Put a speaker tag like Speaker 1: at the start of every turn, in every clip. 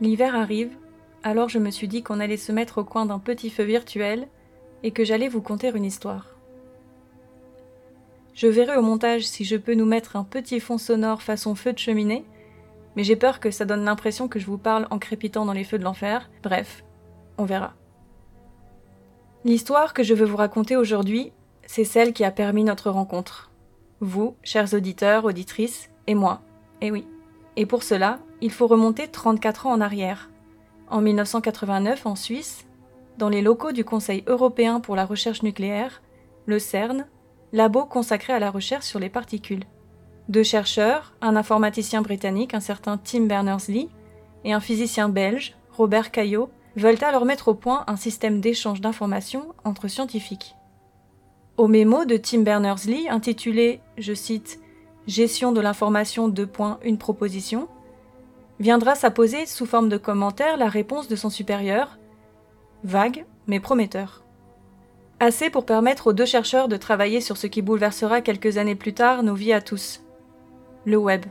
Speaker 1: L'hiver arrive, alors je me suis dit qu'on allait se mettre au coin d'un petit feu virtuel et que j'allais vous conter une histoire. Je verrai au montage si je peux nous mettre un petit fond sonore façon feu de cheminée, mais j'ai peur que ça donne l'impression que je vous parle en crépitant dans les feux de l'enfer. Bref, on verra. L'histoire que je veux vous raconter aujourd'hui, c'est celle qui a permis notre rencontre. Vous, chers auditeurs, auditrices, et moi. Et oui. Et pour cela, il faut remonter 34 ans en arrière. En 1989, en Suisse, dans les locaux du Conseil européen pour la recherche nucléaire, le CERN, labo consacré à la recherche sur les particules. Deux chercheurs, un informaticien britannique, un certain Tim Berners-Lee, et un physicien belge, Robert Caillot, veulent alors mettre au point un système d'échange d'informations entre scientifiques. Au mémo de Tim Berners-Lee intitulé, je cite, Gestion de l'information de points une proposition, viendra s'apposer sous forme de commentaire la réponse de son supérieur, vague mais prometteur. Assez pour permettre aux deux chercheurs de travailler sur ce qui bouleversera quelques années plus tard nos vies à tous. Le web.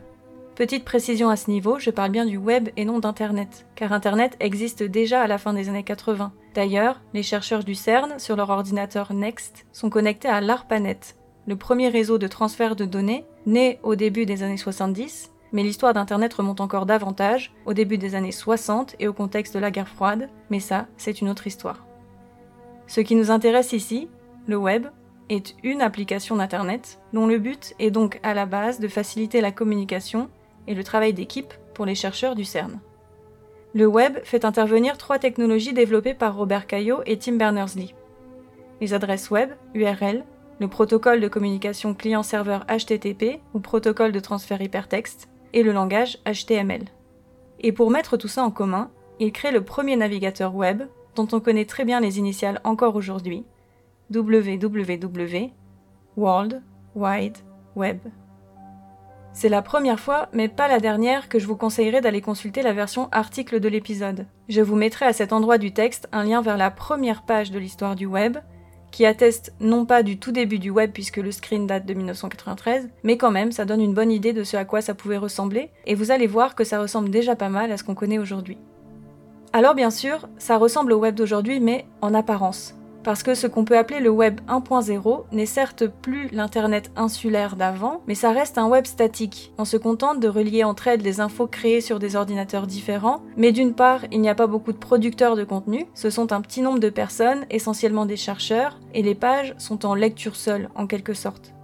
Speaker 1: Petite précision à ce niveau, je parle bien du web et non d'Internet, car Internet existe déjà à la fin des années 80. D'ailleurs, les chercheurs du CERN, sur leur ordinateur Next, sont connectés à l'ARPANET, le premier réseau de transfert de données, né au début des années 70, mais l'histoire d'Internet remonte encore davantage, au début des années 60 et au contexte de la guerre froide, mais ça, c'est une autre histoire. Ce qui nous intéresse ici, le web, est une application d'Internet dont le but est donc à la base de faciliter la communication et le travail d'équipe pour les chercheurs du CERN. Le web fait intervenir trois technologies développées par Robert Caillot et Tim Berners-Lee. Les adresses web, URL, le protocole de communication client-serveur HTTP ou protocole de transfert hypertexte, et le langage HTML. Et pour mettre tout ça en commun, il crée le premier navigateur web dont on connaît très bien les initiales encore aujourd'hui, www, World Wide Web. C'est la première fois, mais pas la dernière, que je vous conseillerais d'aller consulter la version article de l'épisode. Je vous mettrai à cet endroit du texte un lien vers la première page de l'histoire du web, qui atteste non pas du tout début du web puisque le screen date de 1993, mais quand même ça donne une bonne idée de ce à quoi ça pouvait ressembler, et vous allez voir que ça ressemble déjà pas mal à ce qu'on connaît aujourd'hui. Alors bien sûr, ça ressemble au web d'aujourd'hui, mais en apparence. Parce que ce qu'on peut appeler le web 1.0 n'est certes plus l'Internet insulaire d'avant, mais ça reste un web statique. On se contente de relier entre elles des infos créées sur des ordinateurs différents, mais d'une part, il n'y a pas beaucoup de producteurs de contenu, ce sont un petit nombre de personnes, essentiellement des chercheurs, et les pages sont en lecture seule, en quelque sorte.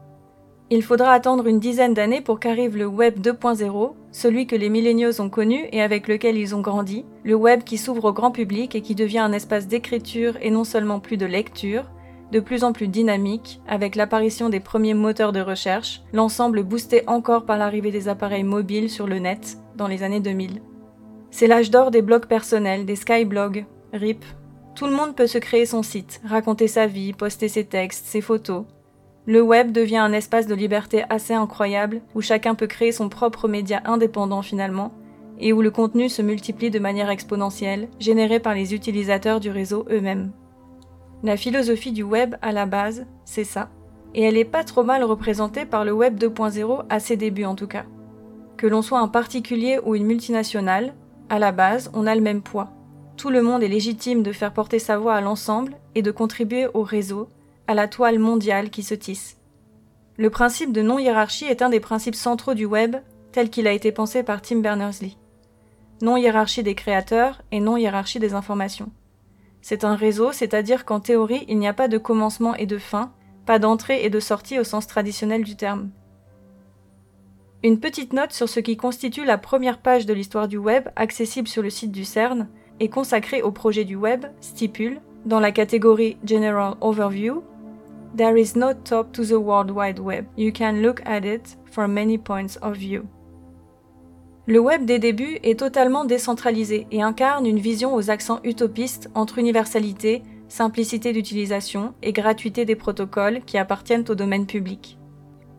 Speaker 1: Il faudra attendre une dizaine d'années pour qu'arrive le Web 2.0, celui que les milléniaux ont connu et avec lequel ils ont grandi, le web qui s'ouvre au grand public et qui devient un espace d'écriture et non seulement plus de lecture, de plus en plus dynamique, avec l'apparition des premiers moteurs de recherche, l'ensemble boosté encore par l'arrivée des appareils mobiles sur le net dans les années 2000. C'est l'âge d'or des blogs personnels, des skyblogs, RIP. Tout le monde peut se créer son site, raconter sa vie, poster ses textes, ses photos, le web devient un espace de liberté assez incroyable, où chacun peut créer son propre média indépendant finalement, et où le contenu se multiplie de manière exponentielle, généré par les utilisateurs du réseau eux-mêmes. La philosophie du web à la base, c'est ça, et elle est pas trop mal représentée par le web 2.0 à ses débuts en tout cas. Que l'on soit un particulier ou une multinationale, à la base, on a le même poids. Tout le monde est légitime de faire porter sa voix à l'ensemble et de contribuer au réseau, à la toile mondiale qui se tisse. Le principe de non-hiérarchie est un des principes centraux du web tel qu'il a été pensé par Tim Berners-Lee. Non-hiérarchie des créateurs et non-hiérarchie des informations. C'est un réseau, c'est-à-dire qu'en théorie, il n'y a pas de commencement et de fin, pas d'entrée et de sortie au sens traditionnel du terme. Une petite note sur ce qui constitue la première page de l'histoire du web accessible sur le site du CERN et consacrée au projet du web stipule, dans la catégorie General Overview, There is no top to the World Wide Web. You can look at it from many points of view. Le web des débuts est totalement décentralisé et incarne une vision aux accents utopistes entre universalité, simplicité d'utilisation et gratuité des protocoles qui appartiennent au domaine public.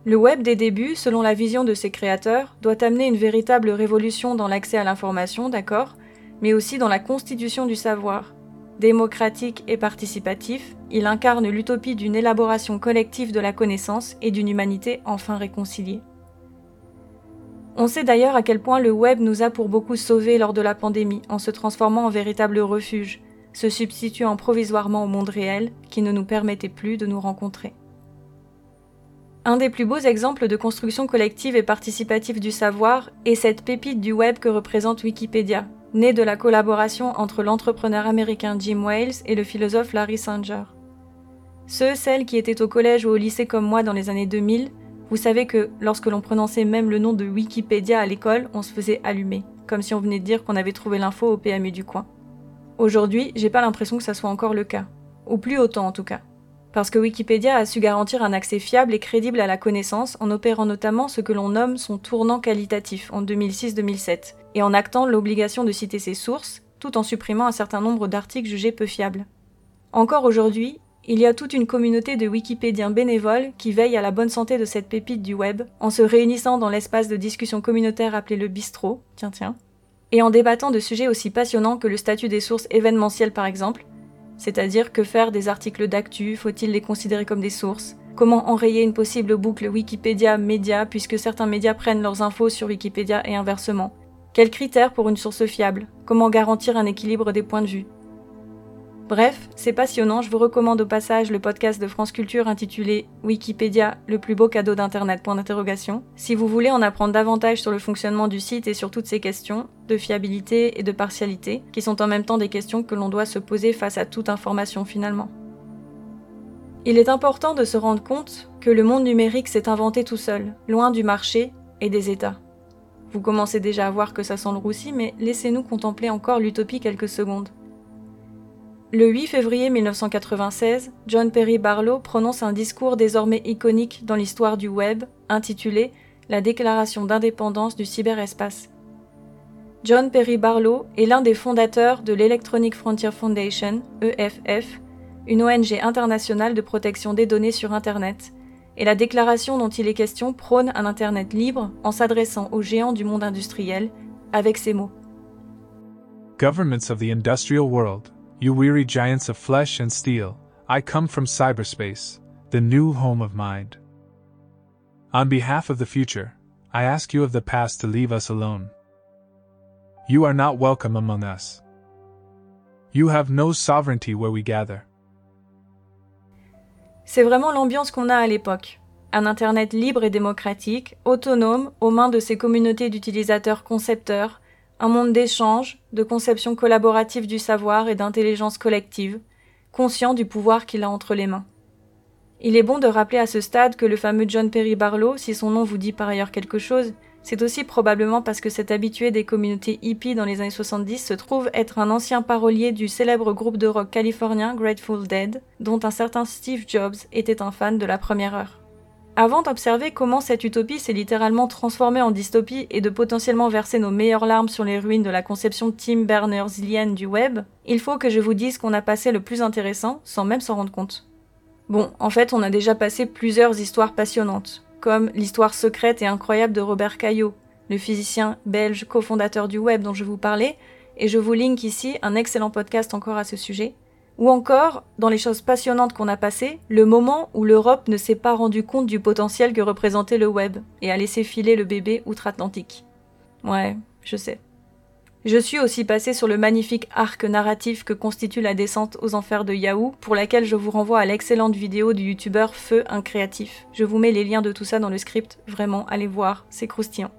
Speaker 1: Le web des débuts, selon la vision de ses créateurs, doit amener une véritable révolution dans l'accès à l'information, d'accord, mais aussi dans la constitution du savoir, Démocratique et participatif, il incarne l'utopie d'une élaboration collective de la connaissance et d'une humanité enfin réconciliée. On sait d'ailleurs à quel point le web nous a pour beaucoup sauvés lors de la pandémie en se transformant en véritable refuge, se substituant provisoirement au monde réel qui ne nous permettait plus de nous rencontrer. Un des plus beaux exemples de construction collective et participative du savoir est cette pépite du web que représente Wikipédia, née de la collaboration entre l'entrepreneur américain Jim Wales et le philosophe Larry Sanger. Ceux, celles qui étaient au collège ou au lycée comme moi dans les années 2000 vous savez que lorsque l'on prononçait même le nom de Wikipédia à l'école, on se faisait allumer, comme si on venait de dire qu'on avait trouvé l'info au PMU du coin. Aujourd'hui, j'ai pas l'impression que ça soit encore le cas, ou plus autant en tout cas. Parce que Wikipédia a su garantir un accès fiable et crédible à la connaissance en opérant notamment ce que l'on nomme son tournant qualitatif en 2006-2007, et en actant l'obligation de citer ses sources, tout en supprimant un certain nombre d'articles jugés peu fiables. Encore aujourd'hui, il y a toute une communauté de Wikipédiens bénévoles qui veillent à la bonne santé de cette pépite du web, en se réunissant dans l'espace de discussion communautaire appelé le bistrot, tiens tiens, et en débattant de sujets aussi passionnants que le statut des sources événementielles par exemple, c'est-à-dire que faire des articles d'actu, faut-il les considérer comme des sources? Comment enrayer une possible boucle Wikipédia-média puisque certains médias prennent leurs infos sur Wikipédia et inversement? Quels critères pour une source fiable? Comment garantir un équilibre des points de vue? Bref, c'est passionnant, je vous recommande au passage le podcast de France Culture intitulé Wikipédia, le plus beau cadeau d'Internet, si vous voulez en apprendre davantage sur le fonctionnement du site et sur toutes ces questions, de fiabilité et de partialité, qui sont en même temps des questions que l'on doit se poser face à toute information finalement. Il est important de se rendre compte que le monde numérique s'est inventé tout seul, loin du marché et des États. Vous commencez déjà à voir que ça sent le roussi, mais laissez-nous contempler encore l'utopie quelques secondes. Le 8 février 1996, John Perry Barlow prononce un discours désormais iconique dans l'histoire du web, intitulé La déclaration d'indépendance du cyberespace. John Perry Barlow est l'un des fondateurs de l'Electronic Frontier Foundation, EFF, une ONG internationale de protection des données sur Internet, et la déclaration dont il est question prône un Internet libre en s'adressant aux géants du monde industriel avec ces mots.
Speaker 2: Governments of the industrial world You weary giants of flesh and steel, I come from cyberspace, the new home of mind. On behalf of the future, I ask you of the past to leave us alone. You are not welcome among us. You have no sovereignty where we gather.
Speaker 1: C'est vraiment l'ambiance qu'on a à l'époque. Un Internet libre et démocratique, autonome, aux mains de ses communautés d'utilisateurs concepteurs, un monde d'échange, de conception collaborative du savoir et d'intelligence collective, conscient du pouvoir qu'il a entre les mains. Il est bon de rappeler à ce stade que le fameux John Perry Barlow, si son nom vous dit par ailleurs quelque chose, c'est aussi probablement parce que cet habitué des communautés hippies dans les années 70 se trouve être un ancien parolier du célèbre groupe de rock californien Grateful Dead, dont un certain Steve Jobs était un fan de la première heure. Avant d'observer comment cette utopie s'est littéralement transformée en dystopie et de potentiellement verser nos meilleures larmes sur les ruines de la conception Tim Berners-Lee du web, il faut que je vous dise qu'on a passé le plus intéressant sans même s'en rendre compte. Bon, en fait, on a déjà passé plusieurs histoires passionnantes, comme l'histoire secrète et incroyable de Robert Caillot, le physicien belge cofondateur du web dont je vous parlais, et je vous link ici un excellent podcast encore à ce sujet, ou encore, dans les choses passionnantes qu'on a passées, le moment où l'Europe ne s'est pas rendu compte du potentiel que représentait le web et a laissé filer le bébé outre-Atlantique. Ouais, je sais. Je suis aussi passé sur le magnifique arc narratif que constitue la descente aux enfers de Yahoo, pour laquelle je vous renvoie à l'excellente vidéo du youtubeur Feu Incréatif. Je vous mets les liens de tout ça dans le script, vraiment, allez voir, c'est croustillant.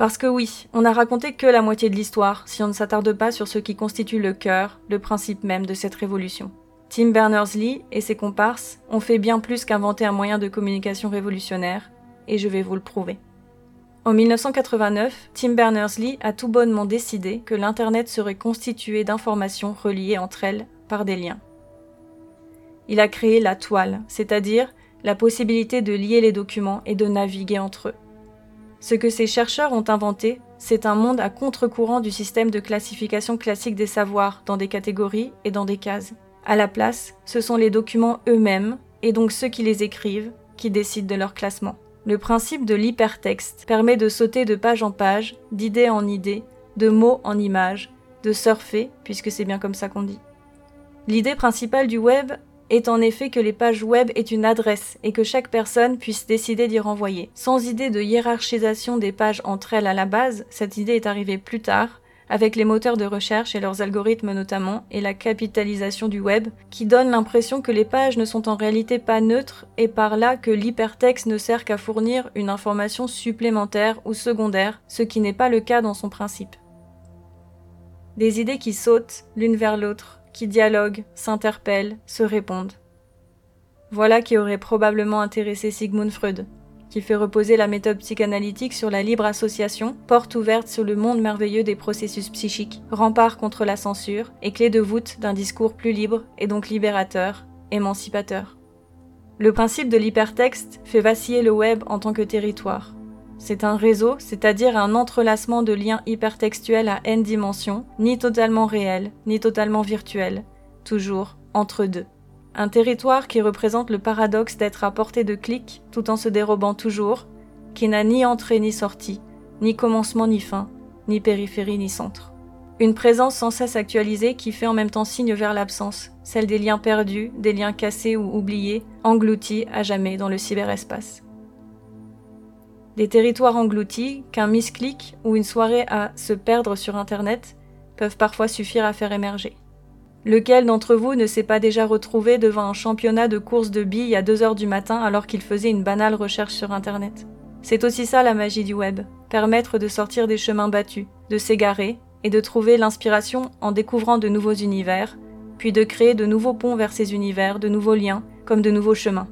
Speaker 1: Parce que oui, on n'a raconté que la moitié de l'histoire si on ne s'attarde pas sur ce qui constitue le cœur, le principe même de cette révolution. Tim Berners-Lee et ses comparses ont fait bien plus qu'inventer un moyen de communication révolutionnaire, et je vais vous le prouver. En 1989, Tim Berners-Lee a tout bonnement décidé que l'Internet serait constitué d'informations reliées entre elles par des liens. Il a créé la toile, c'est-à-dire la possibilité de lier les documents et de naviguer entre eux. Ce que ces chercheurs ont inventé, c'est un monde à contre-courant du système de classification classique des savoirs dans des catégories et dans des cases. À la place, ce sont les documents eux-mêmes, et donc ceux qui les écrivent, qui décident de leur classement. Le principe de l'hypertexte permet de sauter de page en page, d'idée en idée, de mots en images, de surfer, puisque c'est bien comme ça qu'on dit. L'idée principale du web est en effet que les pages web est une adresse et que chaque personne puisse décider d'y renvoyer. Sans idée de hiérarchisation des pages entre elles à la base, cette idée est arrivée plus tard, avec les moteurs de recherche et leurs algorithmes notamment, et la capitalisation du web, qui donne l'impression que les pages ne sont en réalité pas neutres, et par là que l'hypertexte ne sert qu'à fournir une information supplémentaire ou secondaire, ce qui n'est pas le cas dans son principe. Des idées qui sautent l'une vers l'autre, qui dialoguent, s'interpellent, se répondent. Voilà qui aurait probablement intéressé Sigmund Freud, qui fait reposer la méthode psychanalytique sur la libre association, porte ouverte sur le monde merveilleux des processus psychiques, rempart contre la censure et clé de voûte d'un discours plus libre et donc libérateur, émancipateur. Le principe de l'hypertexte fait vaciller le web en tant que territoire. C'est un réseau, c'est-à-dire un entrelacement de liens hypertextuels à n dimensions, ni totalement réels, ni totalement virtuels, toujours entre deux. Un territoire qui représente le paradoxe d'être à portée de clic tout en se dérobant toujours, qui n'a ni entrée ni sortie, ni commencement ni fin, ni périphérie ni centre. Une présence sans cesse actualisée qui fait en même temps signe vers l'absence, celle des liens perdus, des liens cassés ou oubliés, engloutis à jamais dans le cyberespace. Des territoires engloutis qu'un misclic ou une soirée à se perdre sur Internet peuvent parfois suffire à faire émerger. Lequel d'entre vous ne s'est pas déjà retrouvé devant un championnat de course de billes à 2 heures du matin alors qu'il faisait une banale recherche sur Internet? C'est aussi ça la magie du web, permettre de sortir des chemins battus, de s'égarer et de trouver l'inspiration en découvrant de nouveaux univers, puis de créer de nouveaux ponts vers ces univers, de nouveaux liens, comme de nouveaux chemins.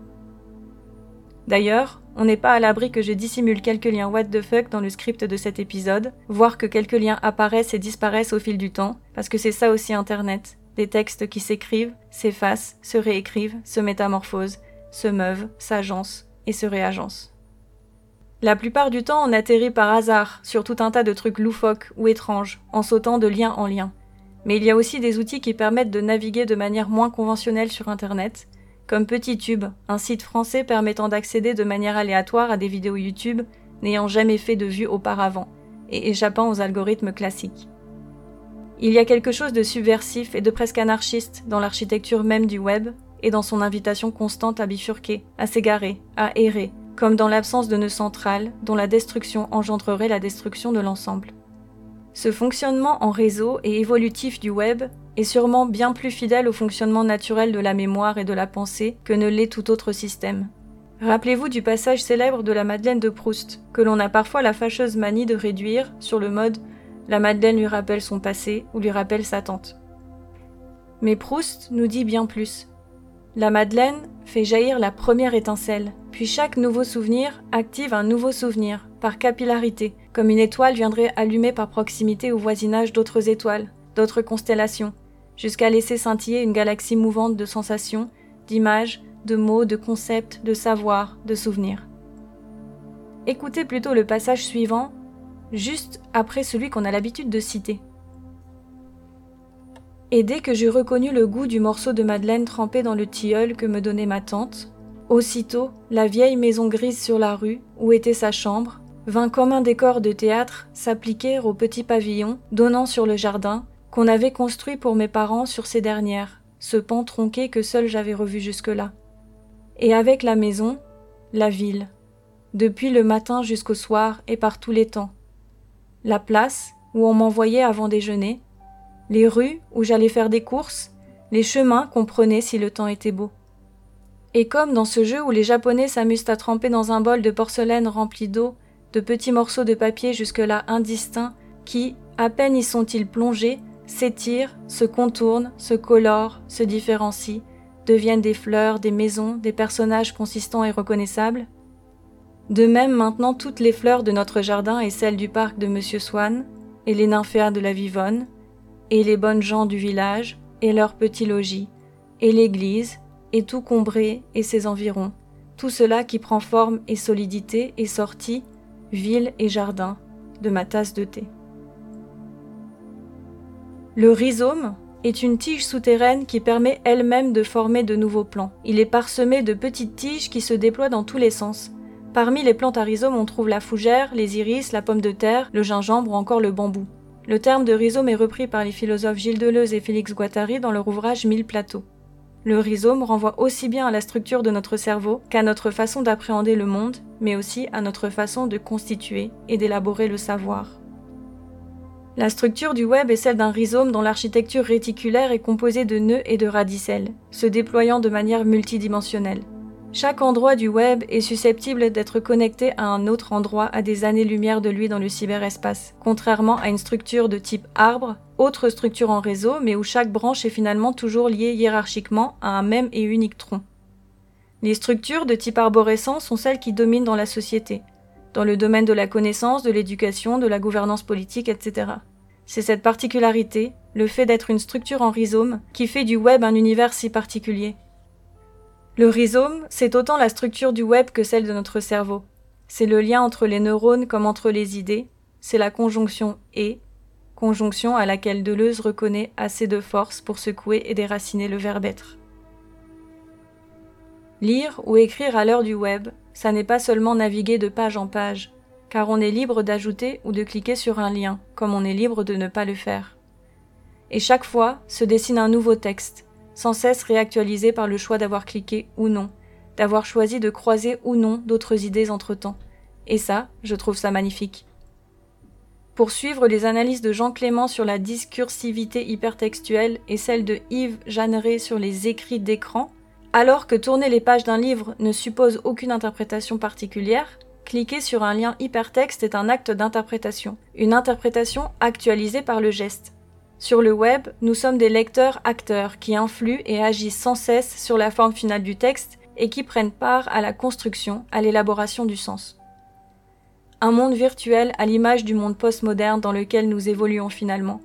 Speaker 1: D'ailleurs, on n'est pas à l'abri que je dissimule quelques liens what the fuck dans le script de cet épisode, voire que quelques liens apparaissent et disparaissent au fil du temps, parce que c'est ça aussi Internet, des textes qui s'écrivent, s'effacent, se réécrivent, se métamorphosent, se meuvent, s'agencent et se réagencent. La plupart du temps, on atterrit par hasard sur tout un tas de trucs loufoques ou étranges, en sautant de lien en lien. Mais il y a aussi des outils qui permettent de naviguer de manière moins conventionnelle sur Internet, comme PetitTube, un site français permettant d'accéder de manière aléatoire à des vidéos YouTube n'ayant jamais fait de vue auparavant, et échappant aux algorithmes classiques. Il y a quelque chose de subversif et de presque anarchiste dans l'architecture même du web et dans son invitation constante à bifurquer, à s'égarer, à errer, comme dans l'absence de nœud central dont la destruction engendrerait la destruction de l'ensemble. Ce fonctionnement en réseau et évolutif du web est sûrement bien plus fidèle au fonctionnement naturel de la mémoire et de la pensée que ne l'est tout autre système. Rappelez-vous du passage célèbre de la Madeleine de Proust, que l'on a parfois la fâcheuse manie de réduire sur le mode la Madeleine lui rappelle son passé ou lui rappelle sa tante. Mais Proust nous dit bien plus. La Madeleine fait jaillir la première étincelle, puis chaque nouveau souvenir active un nouveau souvenir, par capillarité, comme une étoile viendrait allumer par proximité au voisinage d'autres étoiles, d'autres constellations, jusqu'à laisser scintiller une galaxie mouvante de sensations, d'images, de mots, de concepts, de savoirs, de souvenirs. Écoutez plutôt le passage suivant juste après celui qu'on a l'habitude de citer. Et dès que j'eus reconnu le goût du morceau de madeleine trempé dans le tilleul que me donnait ma tante, aussitôt la vieille maison grise sur la rue, où était sa chambre, vint comme un décor de théâtre s'appliquer au petit pavillon donnant sur le jardin qu'on avait construit pour mes parents sur ces dernières, ce pan tronqué que seul j'avais revu jusque-là. Et avec la maison, la ville, depuis le matin jusqu'au soir et par tous les temps, la place où on m'envoyait avant déjeuner, les rues où j'allais faire des courses, les chemins qu'on prenait si le temps était beau. Et comme dans ce jeu où les Japonais s'amusent à tremper dans un bol de porcelaine rempli d'eau de petits morceaux de papier jusque-là indistincts qui, à peine y sont-ils plongés, s'étirent, se contournent, se colorent, se différencient, deviennent des fleurs, des maisons, des personnages consistants et reconnaissables, de même maintenant toutes les fleurs de notre jardin et celles du parc de Monsieur Swann, et les nymphéas de la Vivonne, et les bonnes gens du village, et leurs petits logis, et l'église, et tout Combré et ses environs, tout cela qui prend forme et solidité et sortie, ville et jardin, de ma tasse de thé. Le rhizome est une tige souterraine qui permet elle-même de former de nouveaux plants. Il est parsemé de petites tiges qui se déploient dans tous les sens, Parmi les plantes à rhizome, on trouve la fougère, les iris, la pomme de terre, le gingembre ou encore le bambou. Le terme de rhizome est repris par les philosophes Gilles Deleuze et Félix Guattari dans leur ouvrage Mille plateaux. le rhizome renvoie aussi bien à la structure de notre cerveau qu'à notre façon d'appréhender le monde, mais aussi à notre façon de constituer et d'élaborer le savoir. La structure du web est celle d'un rhizome dont l'architecture réticulaire est composée de nœuds et de radicelles, se déployant de manière multidimensionnelle. Chaque endroit du web est susceptible d'être connecté à un autre endroit à des années-lumière de lui dans le cyberespace, contrairement à une structure de type arbre, autre structure en réseau, mais où chaque branche est finalement toujours liée hiérarchiquement à un même et unique tronc. Les structures de type arborescent sont celles qui dominent dans la société, dans le domaine de la connaissance, de l'éducation, de la gouvernance politique, etc. C'est cette particularité, le fait d'être une structure en rhizome, qui fait du web un univers si particulier. Le rhizome, c'est autant la structure du web que celle de notre cerveau. C'est le lien entre les neurones comme entre les idées, c'est la conjonction et, conjonction à laquelle Deleuze reconnaît assez de force pour secouer et déraciner le verbe être. Lire ou écrire à l'heure du web, ça n'est pas seulement naviguer de page en page, car on est libre d'ajouter ou de cliquer sur un lien, comme on est libre de ne pas le faire. Et chaque fois se dessine un nouveau texte, sans cesse réactualisé par le choix d'avoir cliqué ou non, d'avoir choisi de croiser ou non d'autres idées entre-temps. Et ça, je trouve ça magnifique. Pour suivre les analyses de Jean Clément sur la discursivité hypertextuelle et celle de Yves Jeanneret sur les écrits d'écran, alors que tourner les pages d'un livre ne suppose aucune interprétation particulière, cliquer sur un lien hypertexte est un acte d'interprétation, une interprétation actualisée par le geste. Sur le web, nous sommes des lecteurs-acteurs qui influent et agissent sans cesse sur la forme finale du texte et qui prennent part à la construction, à l'élaboration du sens. Un monde virtuel à l'image du monde postmoderne dans lequel nous évoluons finalement,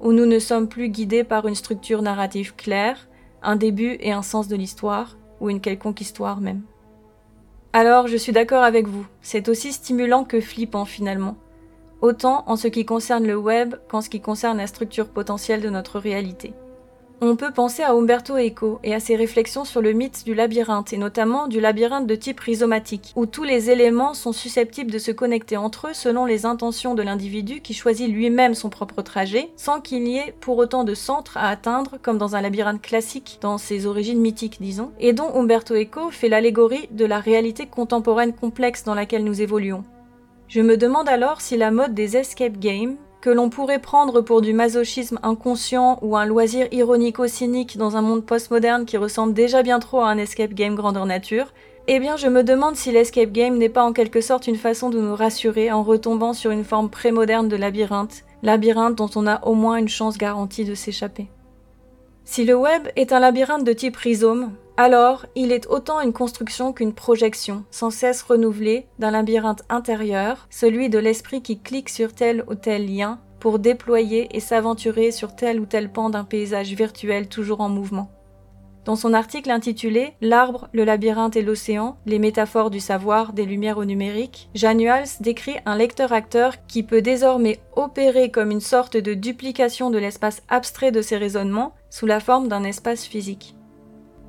Speaker 1: où nous ne sommes plus guidés par une structure narrative claire, un début et un sens de l'histoire, ou une quelconque histoire même. Alors, je suis d'accord avec vous, c'est aussi stimulant que flippant finalement autant en ce qui concerne le web qu'en ce qui concerne la structure potentielle de notre réalité. On peut penser à Umberto Eco et à ses réflexions sur le mythe du labyrinthe, et notamment du labyrinthe de type rhizomatique, où tous les éléments sont susceptibles de se connecter entre eux selon les intentions de l'individu qui choisit lui-même son propre trajet, sans qu'il y ait pour autant de centre à atteindre, comme dans un labyrinthe classique, dans ses origines mythiques disons, et dont Umberto Eco fait l'allégorie de la réalité contemporaine complexe dans laquelle nous évoluons. Je me demande alors si la mode des escape games, que l'on pourrait prendre pour du masochisme inconscient ou un loisir ironico-cynique dans un monde postmoderne qui ressemble déjà bien trop à un escape game grandeur nature, eh bien je me demande si l'escape game n'est pas en quelque sorte une façon de nous rassurer en retombant sur une forme prémoderne de labyrinthe, labyrinthe dont on a au moins une chance garantie de s'échapper. Si le web est un labyrinthe de type rhizome, alors il est autant une construction qu'une projection, sans cesse renouvelée, d'un labyrinthe intérieur, celui de l'esprit qui clique sur tel ou tel lien pour déployer et s'aventurer sur tel ou tel pan d'un paysage virtuel toujours en mouvement. Dans son article intitulé L'arbre, le labyrinthe et l'océan, les métaphores du savoir des lumières au numérique, Januals décrit un lecteur-acteur qui peut désormais opérer comme une sorte de duplication de l'espace abstrait de ses raisonnements sous la forme d'un espace physique.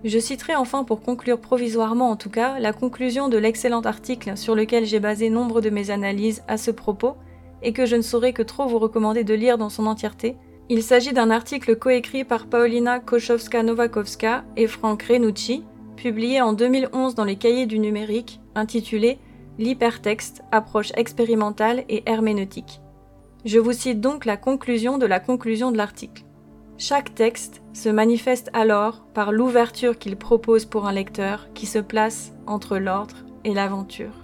Speaker 1: Je citerai enfin pour conclure provisoirement en tout cas la conclusion de l'excellent article sur lequel j'ai basé nombre de mes analyses à ce propos et que je ne saurais que trop vous recommander de lire dans son entièreté. Il s'agit d'un article coécrit par Paulina Koszowska-Nowakowska et Franck Renucci, publié en 2011 dans les cahiers du numérique, intitulé L'hypertexte, approche expérimentale et herméneutique. Je vous cite donc la conclusion de la conclusion de l'article. Chaque texte se manifeste alors par l'ouverture qu'il propose pour un lecteur qui se place entre l'ordre et l'aventure.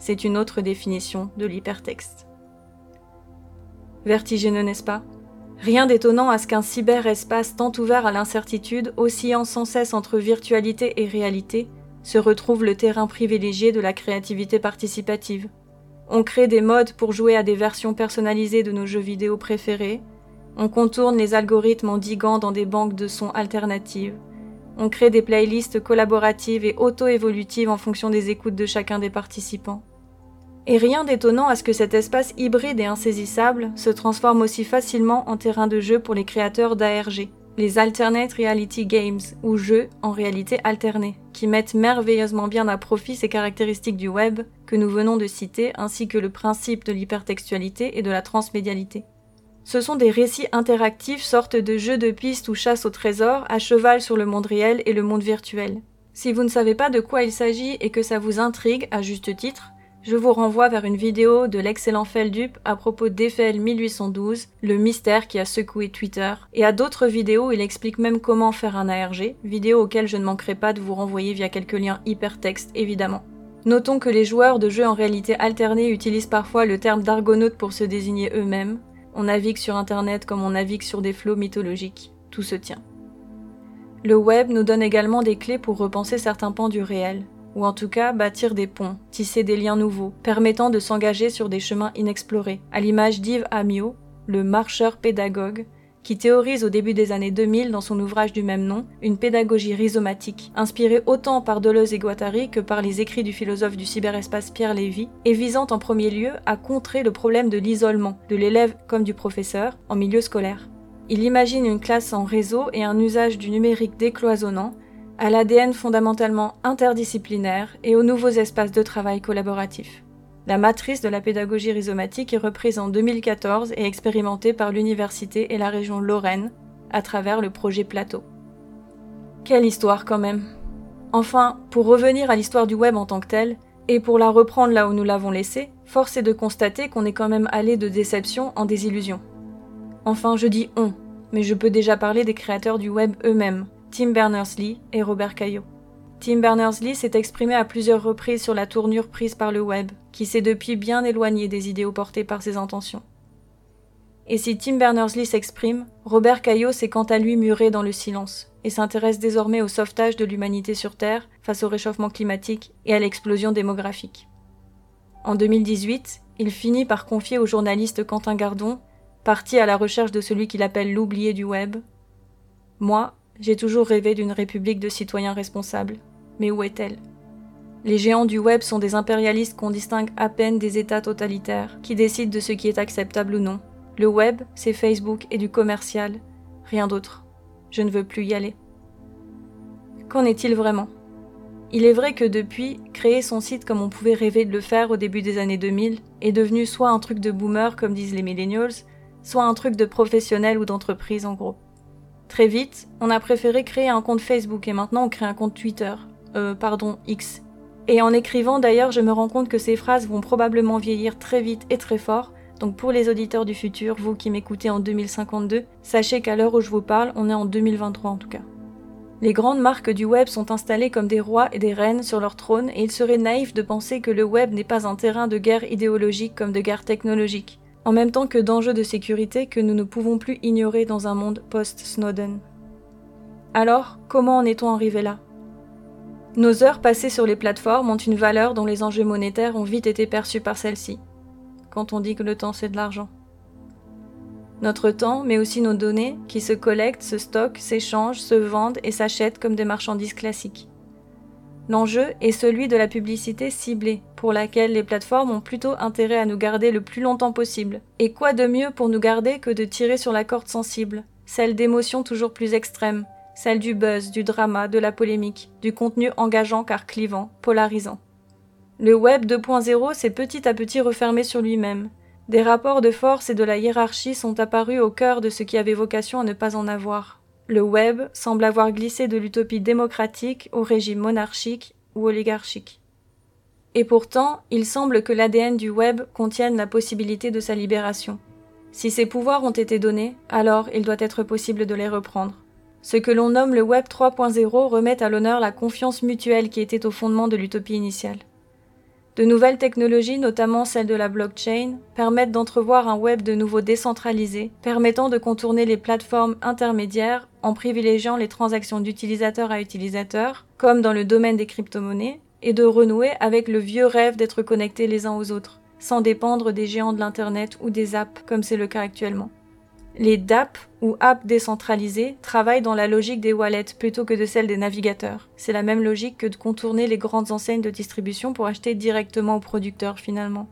Speaker 1: C'est une autre définition de l'hypertexte. Vertigineux, n'est-ce pas? Rien d'étonnant à ce qu'un cyberespace tant ouvert à l'incertitude, oscillant sans cesse entre virtualité et réalité, se retrouve le terrain privilégié de la créativité participative. On crée des modes pour jouer à des versions personnalisées de nos jeux vidéo préférés, on contourne les algorithmes en diguant dans des banques de sons alternatives. On crée des playlists collaboratives et auto-évolutives en fonction des écoutes de chacun des participants. Et rien d'étonnant à ce que cet espace hybride et insaisissable se transforme aussi facilement en terrain de jeu pour les créateurs d'ARG, les Alternate Reality Games, ou jeux en réalité alternée, qui mettent merveilleusement bien à profit ces caractéristiques du web que nous venons de citer, ainsi que le principe de l'hypertextualité et de la transmédialité. Ce sont des récits interactifs, sortes de jeux de pistes ou chasse au trésor, à cheval sur le monde réel et le monde virtuel. Si vous ne savez pas de quoi il s'agit et que ça vous intrigue, à juste titre, je vous renvoie vers une vidéo de l'excellent Feldup à propos d'Eiffel 1812, le mystère qui a secoué Twitter, et à d'autres vidéos où il explique même comment faire un ARG, vidéo auxquelles je ne manquerai pas de vous renvoyer via quelques liens hypertextes évidemment. Notons que les joueurs de jeux en réalité alternée utilisent parfois le terme d'argonaute pour se désigner eux-mêmes. On navigue sur internet comme on navigue sur des flots mythologiques. Tout se tient. Le web nous donne également des clés pour repenser certains pans du réel, ou en tout cas bâtir des ponts, tisser des liens nouveaux, permettant de s'engager sur des chemins inexplorés, à l'image d'Yves Amiot, le marcheur pédagogue, qui théorise au début des années 2000 dans son ouvrage du même nom une pédagogie rhizomatique, inspirée autant par Deleuze et Guattari que par les écrits du philosophe du cyberespace Pierre Lévy, et visant en premier lieu à contrer le problème de l'isolement, de l'élève comme du professeur, en milieu scolaire. Il imagine une classe en réseau et un usage du numérique décloisonnant, à l'ADN fondamentalement interdisciplinaire et aux nouveaux espaces de travail collaboratifs. La matrice de la pédagogie rhizomatique est reprise en 2014 et expérimentée par l'université et la région Lorraine à travers le projet Plateau. Quelle histoire quand même Enfin, pour revenir à l'histoire du web en tant que telle, et pour la reprendre là où nous l'avons laissée, force est de constater qu'on est quand même allé de déception en désillusion. Enfin, je dis on, mais je peux déjà parler des créateurs du web eux-mêmes, Tim Berners-Lee et Robert Caillot. Tim Berners-Lee s'est exprimé à plusieurs reprises sur la tournure prise par le web, qui s'est depuis bien éloigné des idéaux portés par ses intentions. Et si Tim Berners-Lee s'exprime, Robert Caillot s'est quant à lui muré dans le silence et s'intéresse désormais au sauvetage de l'humanité sur Terre face au réchauffement climatique et à l'explosion démographique. En 2018, il finit par confier au journaliste Quentin Gardon, parti à la recherche de celui qu'il appelle l'oublié du web Moi, j'ai toujours rêvé d'une république de citoyens responsables. Mais où est-elle? Les géants du web sont des impérialistes qu'on distingue à peine des États totalitaires, qui décident de ce qui est acceptable ou non. Le web, c'est Facebook et du commercial, rien d'autre. Je ne veux plus y aller. Qu'en est-il vraiment? Il est vrai que depuis, créer son site comme on pouvait rêver de le faire au début des années 2000 est devenu soit un truc de boomer comme disent les millennials, soit un truc de professionnel ou d'entreprise en gros. Très vite, on a préféré créer un compte Facebook et maintenant on crée un compte Twitter, euh, pardon, X. Et en écrivant d'ailleurs, je me rends compte que ces phrases vont probablement vieillir très vite et très fort, donc pour les auditeurs du futur, vous qui m'écoutez en 2052, sachez qu'à l'heure où je vous parle, on est en 2023 en tout cas. Les grandes marques du web sont installées comme des rois et des reines sur leur trône et il serait naïf de penser que le web n'est pas un terrain de guerre idéologique comme de guerre technologique, en même temps que d'enjeux de sécurité que nous ne pouvons plus ignorer dans un monde post-Snowden. Alors, comment en est-on arrivé là? Nos heures passées sur les plateformes ont une valeur dont les enjeux monétaires ont vite été perçus par celles-ci, quand on dit que le temps c'est de l'argent. Notre temps, mais aussi nos données, qui se collectent, se stockent, s'échangent, se vendent et s'achètent comme des marchandises classiques. L'enjeu est celui de la publicité ciblée, pour laquelle les plateformes ont plutôt intérêt à nous garder le plus longtemps possible. Et quoi de mieux pour nous garder que de tirer sur la corde sensible, celle d'émotions toujours plus extrêmes, celle du buzz, du drama, de la polémique, du contenu engageant car clivant, polarisant. Le web 2.0 s'est petit à petit refermé sur lui-même. Des rapports de force et de la hiérarchie sont apparus au cœur de ce qui avait vocation à ne pas en avoir. Le web semble avoir glissé de l'utopie démocratique au régime monarchique ou oligarchique. Et pourtant, il semble que l'ADN du web contienne la possibilité de sa libération. Si ces pouvoirs ont été donnés, alors il doit être possible de les reprendre. Ce que l'on nomme le Web 3.0 remet à l'honneur la confiance mutuelle qui était au fondement de l'utopie initiale. De nouvelles technologies, notamment celle de la blockchain, permettent d'entrevoir un web de nouveau décentralisé, permettant de contourner les plateformes intermédiaires en privilégiant les transactions d'utilisateur à utilisateur, comme dans le domaine des crypto-monnaies, et de renouer avec le vieux rêve d'être connectés les uns aux autres, sans dépendre des géants de l'Internet ou des apps comme c'est le cas actuellement. Les DApp ou apps décentralisées travaillent dans la logique des wallets plutôt que de celle des navigateurs. C'est la même logique que de contourner les grandes enseignes de distribution pour acheter directement au producteur finalement.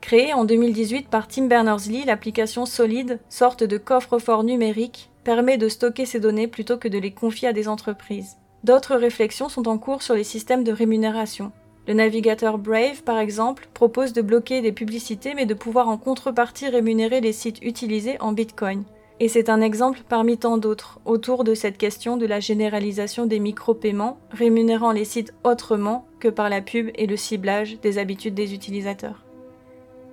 Speaker 1: Créée en 2018 par Tim Berners-Lee, l'application Solid, sorte de coffre-fort numérique, permet de stocker ces données plutôt que de les confier à des entreprises. D'autres réflexions sont en cours sur les systèmes de rémunération. Le navigateur Brave, par exemple, propose de bloquer des publicités mais de pouvoir en contrepartie rémunérer les sites utilisés en Bitcoin. Et c'est un exemple parmi tant d'autres autour de cette question de la généralisation des micro-paiements, rémunérant les sites autrement que par la pub et le ciblage des habitudes des utilisateurs.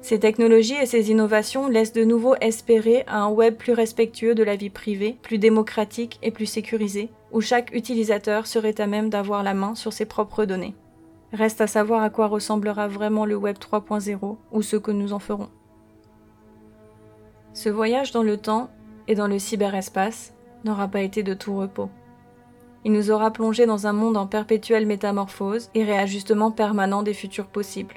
Speaker 1: Ces technologies et ces innovations laissent de nouveau espérer un web plus respectueux de la vie privée, plus démocratique et plus sécurisé, où chaque utilisateur serait à même d'avoir la main sur ses propres données. Reste à savoir à quoi ressemblera vraiment le Web 3.0 ou ce que nous en ferons. Ce voyage dans le temps et dans le cyberespace n'aura pas été de tout repos. Il nous aura plongé dans un monde en perpétuelle métamorphose et réajustement permanent des futurs possibles.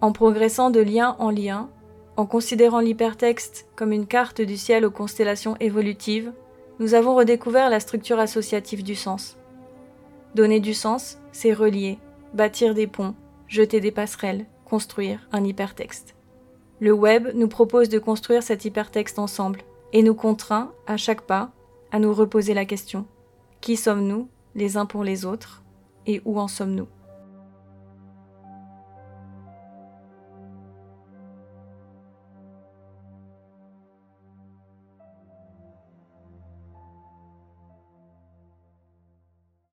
Speaker 1: En progressant de lien en lien, en considérant l'hypertexte comme une carte du ciel aux constellations évolutives, nous avons redécouvert la structure associative du sens. Donner du sens, c'est relier, bâtir des ponts, jeter des passerelles, construire un hypertexte. Le web nous propose de construire cet hypertexte ensemble, et nous contraint, à chaque pas, à nous reposer la question. Qui sommes-nous, les uns pour les autres, et où en sommes-nous?